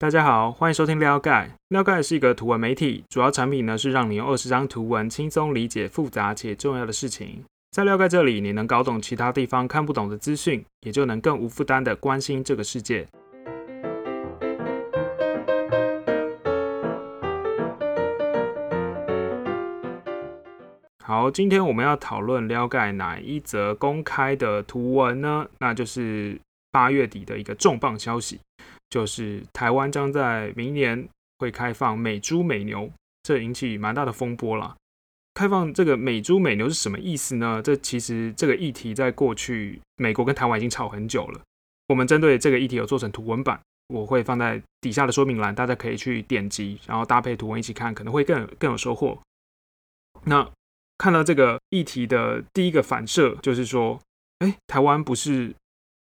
大家好，欢迎收听撩盖。撩盖是一个图文媒体，主要产品呢是让你用二十张图文轻松理解复杂且重要的事情。在撩盖这里，你能搞懂其他地方看不懂的资讯，也就能更无负担的关心这个世界。好，今天我们要讨论撩盖哪一则公开的图文呢？那就是八月底的一个重磅消息。就是台湾将在明年会开放美猪美牛，这引起蛮大的风波了。开放这个美猪美牛是什么意思呢？这其实这个议题在过去美国跟台湾已经吵很久了。我们针对这个议题有做成图文版，我会放在底下的说明栏，大家可以去点击，然后搭配图文一起看，可能会更更有收获。那看到这个议题的第一个反射就是说，哎，台湾不是。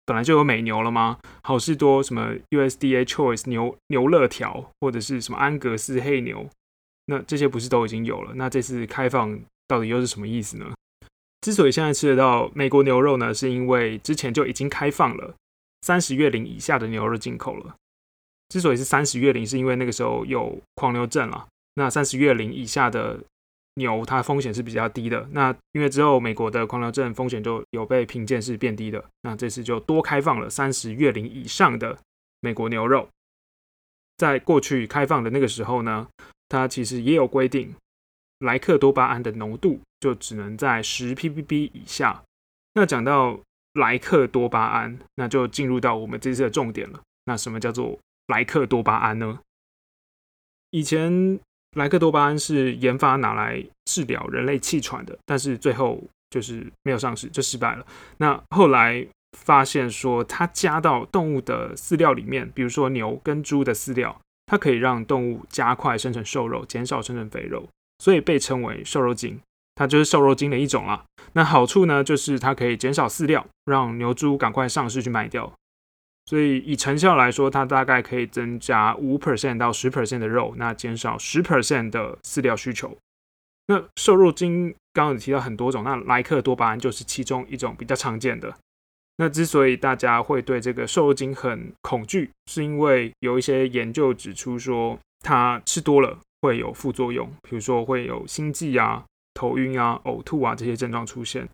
本来就有美牛了吗？好事多什么 USDA Choice 牛牛乐条，或者是什么安格斯黑牛，那这些不是都已经有了？那这次开放到底又是什么意思呢？之所以现在吃得到美国牛肉呢，是因为之前就已经开放了三十月龄以下的牛肉进口了。之所以是三十月龄，是因为那个时候有狂牛症了。那三十月龄以下的。牛它风险是比较低的，那因为之后美国的狂牛症风险就有被评鉴是变低的，那这次就多开放了三十月龄以上的美国牛肉。在过去开放的那个时候呢，它其实也有规定，莱克多巴胺的浓度就只能在十 ppb 以下。那讲到莱克多巴胺，那就进入到我们这次的重点了。那什么叫做莱克多巴胺呢？以前。莱克多巴胺是研发拿来治疗人类气喘的，但是最后就是没有上市，就失败了。那后来发现说，它加到动物的饲料里面，比如说牛跟猪的饲料，它可以让动物加快生成瘦肉，减少生成肥肉，所以被称为瘦肉精。它就是瘦肉精的一种啦。那好处呢，就是它可以减少饲料，让牛猪赶快上市去卖掉。所以以成效来说，它大概可以增加五 percent 到十 percent 的肉，那减少十 percent 的饲料需求。那瘦肉精刚刚有提到很多种，那莱克多巴胺就是其中一种比较常见的。那之所以大家会对这个瘦肉精很恐惧，是因为有一些研究指出说，它吃多了会有副作用，比如说会有心悸啊、头晕啊、呕吐啊这些症状出现。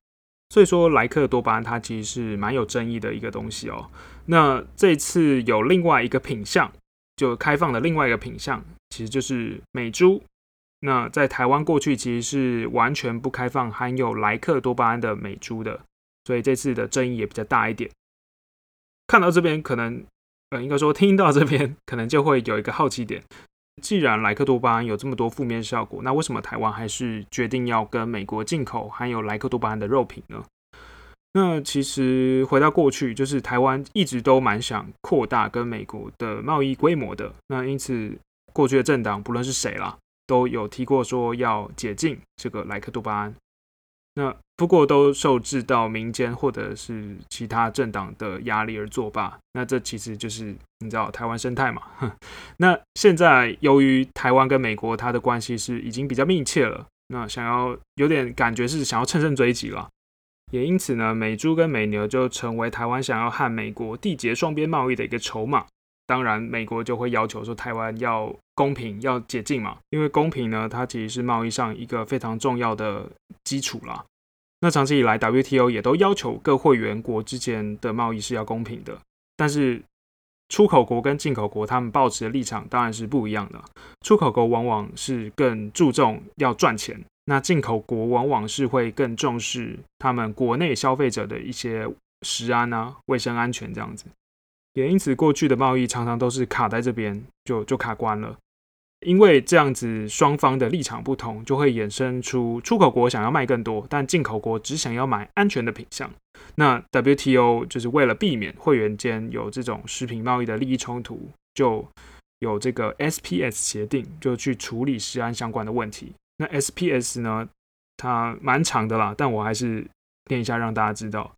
所以说，莱克多巴胺它其实是蛮有争议的一个东西哦。那这次有另外一个品相，就开放的另外一个品相，其实就是美珠。那在台湾过去其实是完全不开放含有莱克多巴胺的美珠的，所以这次的争议也比较大一点。看到这边，可能呃，应该说听到这边，可能就会有一个好奇点。既然莱克多巴胺有这么多负面效果，那为什么台湾还是决定要跟美国进口含有莱克多巴胺的肉品呢？那其实回到过去，就是台湾一直都蛮想扩大跟美国的贸易规模的。那因此，过去的政党不论是谁啦，都有提过说要解禁这个莱克多巴胺。那不过都受制到民间或者是其他政党的压力而作罢。那这其实就是你知道台湾生态嘛？那现在由于台湾跟美国它的关系是已经比较密切了，那想要有点感觉是想要乘胜追击了。也因此呢，美猪跟美牛就成为台湾想要和美国缔结双边贸易的一个筹码。当然，美国就会要求说台湾要公平，要解禁嘛。因为公平呢，它其实是贸易上一个非常重要的基础啦。那长期以来，WTO 也都要求各会员国之间的贸易是要公平的。但是出口国跟进口国他们保持的立场当然是不一样的。出口国往往是更注重要赚钱，那进口国往往是会更重视他们国内消费者的一些食安啊、卫生安全这样子。也因此，过去的贸易常常都是卡在这边，就就卡关了。因为这样子双方的立场不同，就会衍生出出口国想要卖更多，但进口国只想要买安全的品相。那 WTO 就是为了避免会员间有这种食品贸易的利益冲突，就有这个 SPS 协定，就去处理食安相关的问题。那 SPS 呢，它蛮长的啦，但我还是念一下让大家知道。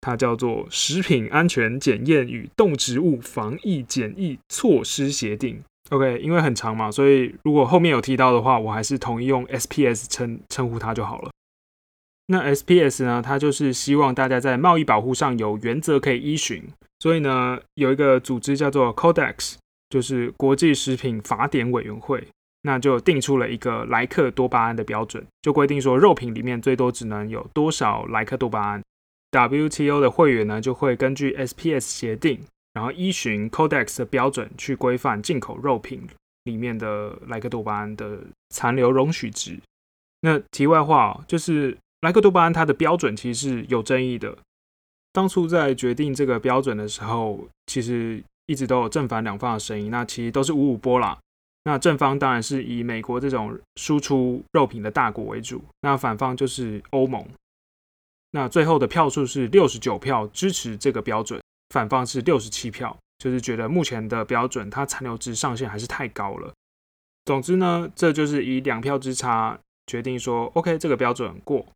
它叫做《食品安全检验与动植物防疫检疫措施协定》。OK，因为很长嘛，所以如果后面有提到的话，我还是统一用 SPS 称称呼它就好了。那 SPS 呢，它就是希望大家在贸易保护上有原则可以依循。所以呢，有一个组织叫做 Codex，就是国际食品法典委员会，那就定出了一个莱克多巴胺的标准，就规定说肉品里面最多只能有多少莱克多巴胺。WTO 的会员呢，就会根据 SPS 协定，然后依循 Codex 的标准去规范进口肉品里面的莱克多巴胺的残留容许值。那题外话，就是莱克多巴胺它的标准其实是有争议的。当初在决定这个标准的时候，其实一直都有正反两方的声音。那其实都是五五波啦。那正方当然是以美国这种输出肉品的大国为主，那反方就是欧盟。那最后的票数是六十九票支持这个标准，反方是六十七票，就是觉得目前的标准它残留值上限还是太高了。总之呢，这就是以两票之差决定说，OK，这个标准过。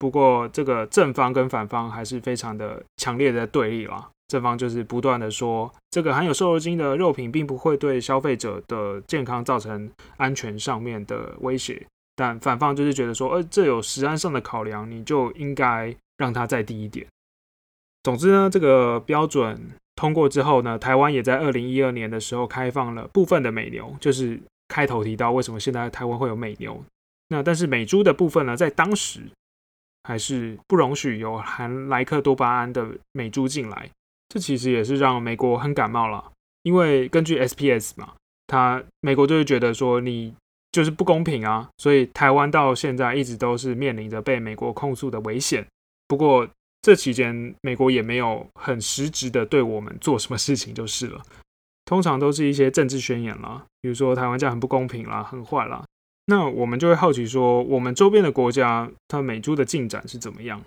不过这个正方跟反方还是非常的强烈的对立啦。正方就是不断的说，这个含有瘦肉精的肉品并不会对消费者的健康造成安全上面的威胁。但反方就是觉得说，呃，这有食安上的考量，你就应该让它再低一点。总之呢，这个标准通过之后呢，台湾也在二零一二年的时候开放了部分的美牛，就是开头提到为什么现在台湾会有美牛。那但是美猪的部分呢，在当时还是不容许有含莱克多巴胺的美猪进来。这其实也是让美国很感冒了，因为根据 SPS 嘛，他美国就会觉得说你。就是不公平啊！所以台湾到现在一直都是面临着被美国控诉的危险。不过这期间，美国也没有很实质的对我们做什么事情，就是了。通常都是一些政治宣言啦，比如说台湾这样很不公平啦，很坏啦。那我们就会好奇说，我们周边的国家，它美猪的进展是怎么样？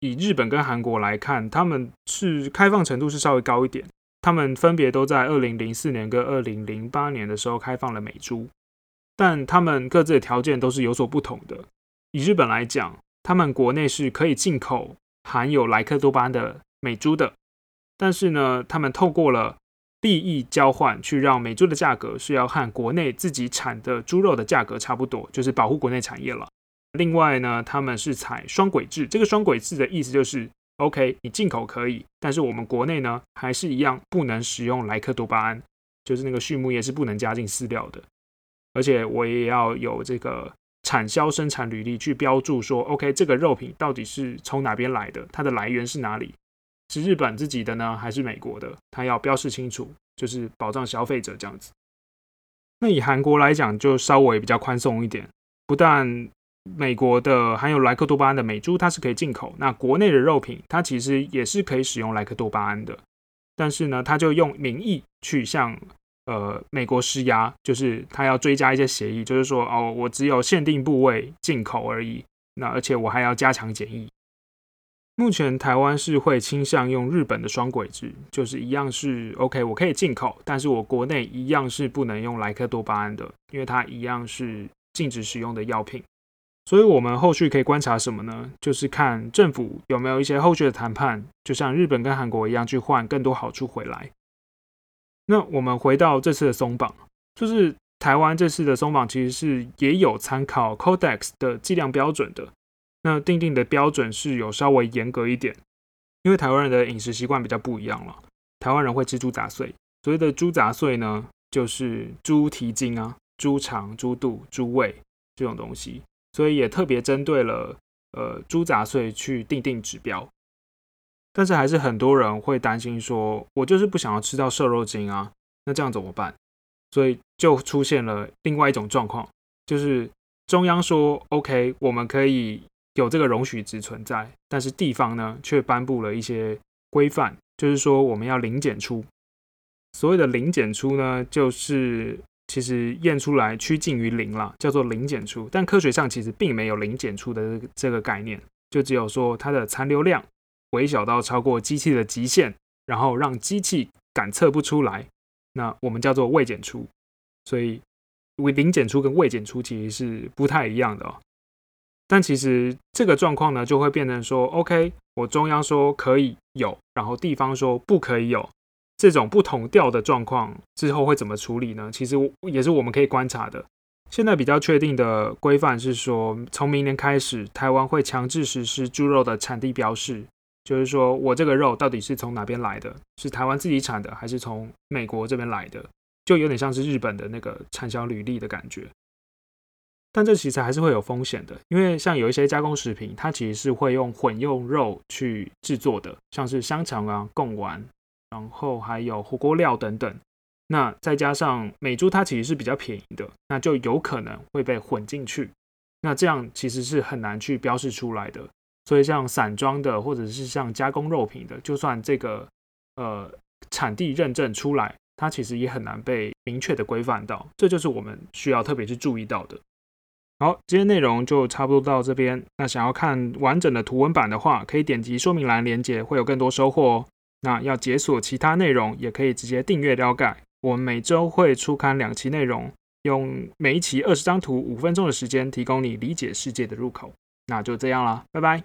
以日本跟韩国来看，他们是开放程度是稍微高一点，他们分别都在二零零四年跟二零零八年的时候开放了美猪。但他们各自的条件都是有所不同的。以日本来讲，他们国内是可以进口含有莱克多巴胺的美猪的，但是呢，他们透过了利益交换，去让美猪的价格是要和国内自己产的猪肉的价格差不多，就是保护国内产业了。另外呢，他们是采双轨制，这个双轨制的意思就是，OK，你进口可以，但是我们国内呢，还是一样不能使用莱克多巴胺，就是那个畜牧业是不能加进饲料的。而且我也要有这个产销生产履历去标注说，OK，这个肉品到底是从哪边来的，它的来源是哪里？是日本自己的呢，还是美国的？它要标示清楚，就是保障消费者这样子。那以韩国来讲，就稍微比较宽松一点，不但美国的含有莱克多巴胺的美猪它是可以进口，那国内的肉品它其实也是可以使用莱克多巴胺的，但是呢，它就用名义去向。呃，美国施压就是他要追加一些协议，就是说哦，我只有限定部位进口而已。那而且我还要加强检疫。目前台湾是会倾向用日本的双轨制，就是一样是 OK，我可以进口，但是我国内一样是不能用莱克多巴胺的，因为它一样是禁止使用的药品。所以我们后续可以观察什么呢？就是看政府有没有一些后续的谈判，就像日本跟韩国一样，去换更多好处回来。那我们回到这次的松绑，就是台湾这次的松绑其实是也有参考 Codex 的计量标准的。那定定的标准是有稍微严格一点，因为台湾人的饮食习惯比较不一样了。台湾人会吃猪杂碎，所谓的猪杂碎呢，就是猪蹄筋啊、猪肠、猪肚、猪胃这种东西，所以也特别针对了呃猪杂碎去定定指标。但是还是很多人会担心说，我就是不想要吃到瘦肉精啊，那这样怎么办？所以就出现了另外一种状况，就是中央说 OK，我们可以有这个容许值存在，但是地方呢却颁布了一些规范，就是说我们要零检出。所谓的零检出呢，就是其实验出来趋近于零了，叫做零检出。但科学上其实并没有零检出的这个概念，就只有说它的残留量。微小到超过机器的极限，然后让机器感测不出来，那我们叫做未检出。所以为，零检出跟未检出其实是不太一样的哦。但其实这个状况呢，就会变成说，OK，我中央说可以有，然后地方说不可以有，这种不同调的状况之后会怎么处理呢？其实也是我们可以观察的。现在比较确定的规范是说，从明年开始，台湾会强制实施猪肉的产地标示。就是说我这个肉到底是从哪边来的？是台湾自己产的，还是从美国这边来的？就有点像是日本的那个产销履历的感觉。但这其实还是会有风险的，因为像有一些加工食品，它其实是会用混用肉去制作的，像是香肠啊、贡丸，然后还有火锅料等等。那再加上美猪，它其实是比较便宜的，那就有可能会被混进去。那这样其实是很难去标示出来的。所以像散装的，或者是像加工肉品的，就算这个呃产地认证出来，它其实也很难被明确的规范到。这就是我们需要特别去注意到的。好，今天内容就差不多到这边。那想要看完整的图文版的话，可以点击说明栏连接，会有更多收获哦。那要解锁其他内容，也可以直接订阅了解。我们每周会出刊两期内容，用每一期二十张图，五分钟的时间，提供你理解世界的入口。那就这样啦，拜拜。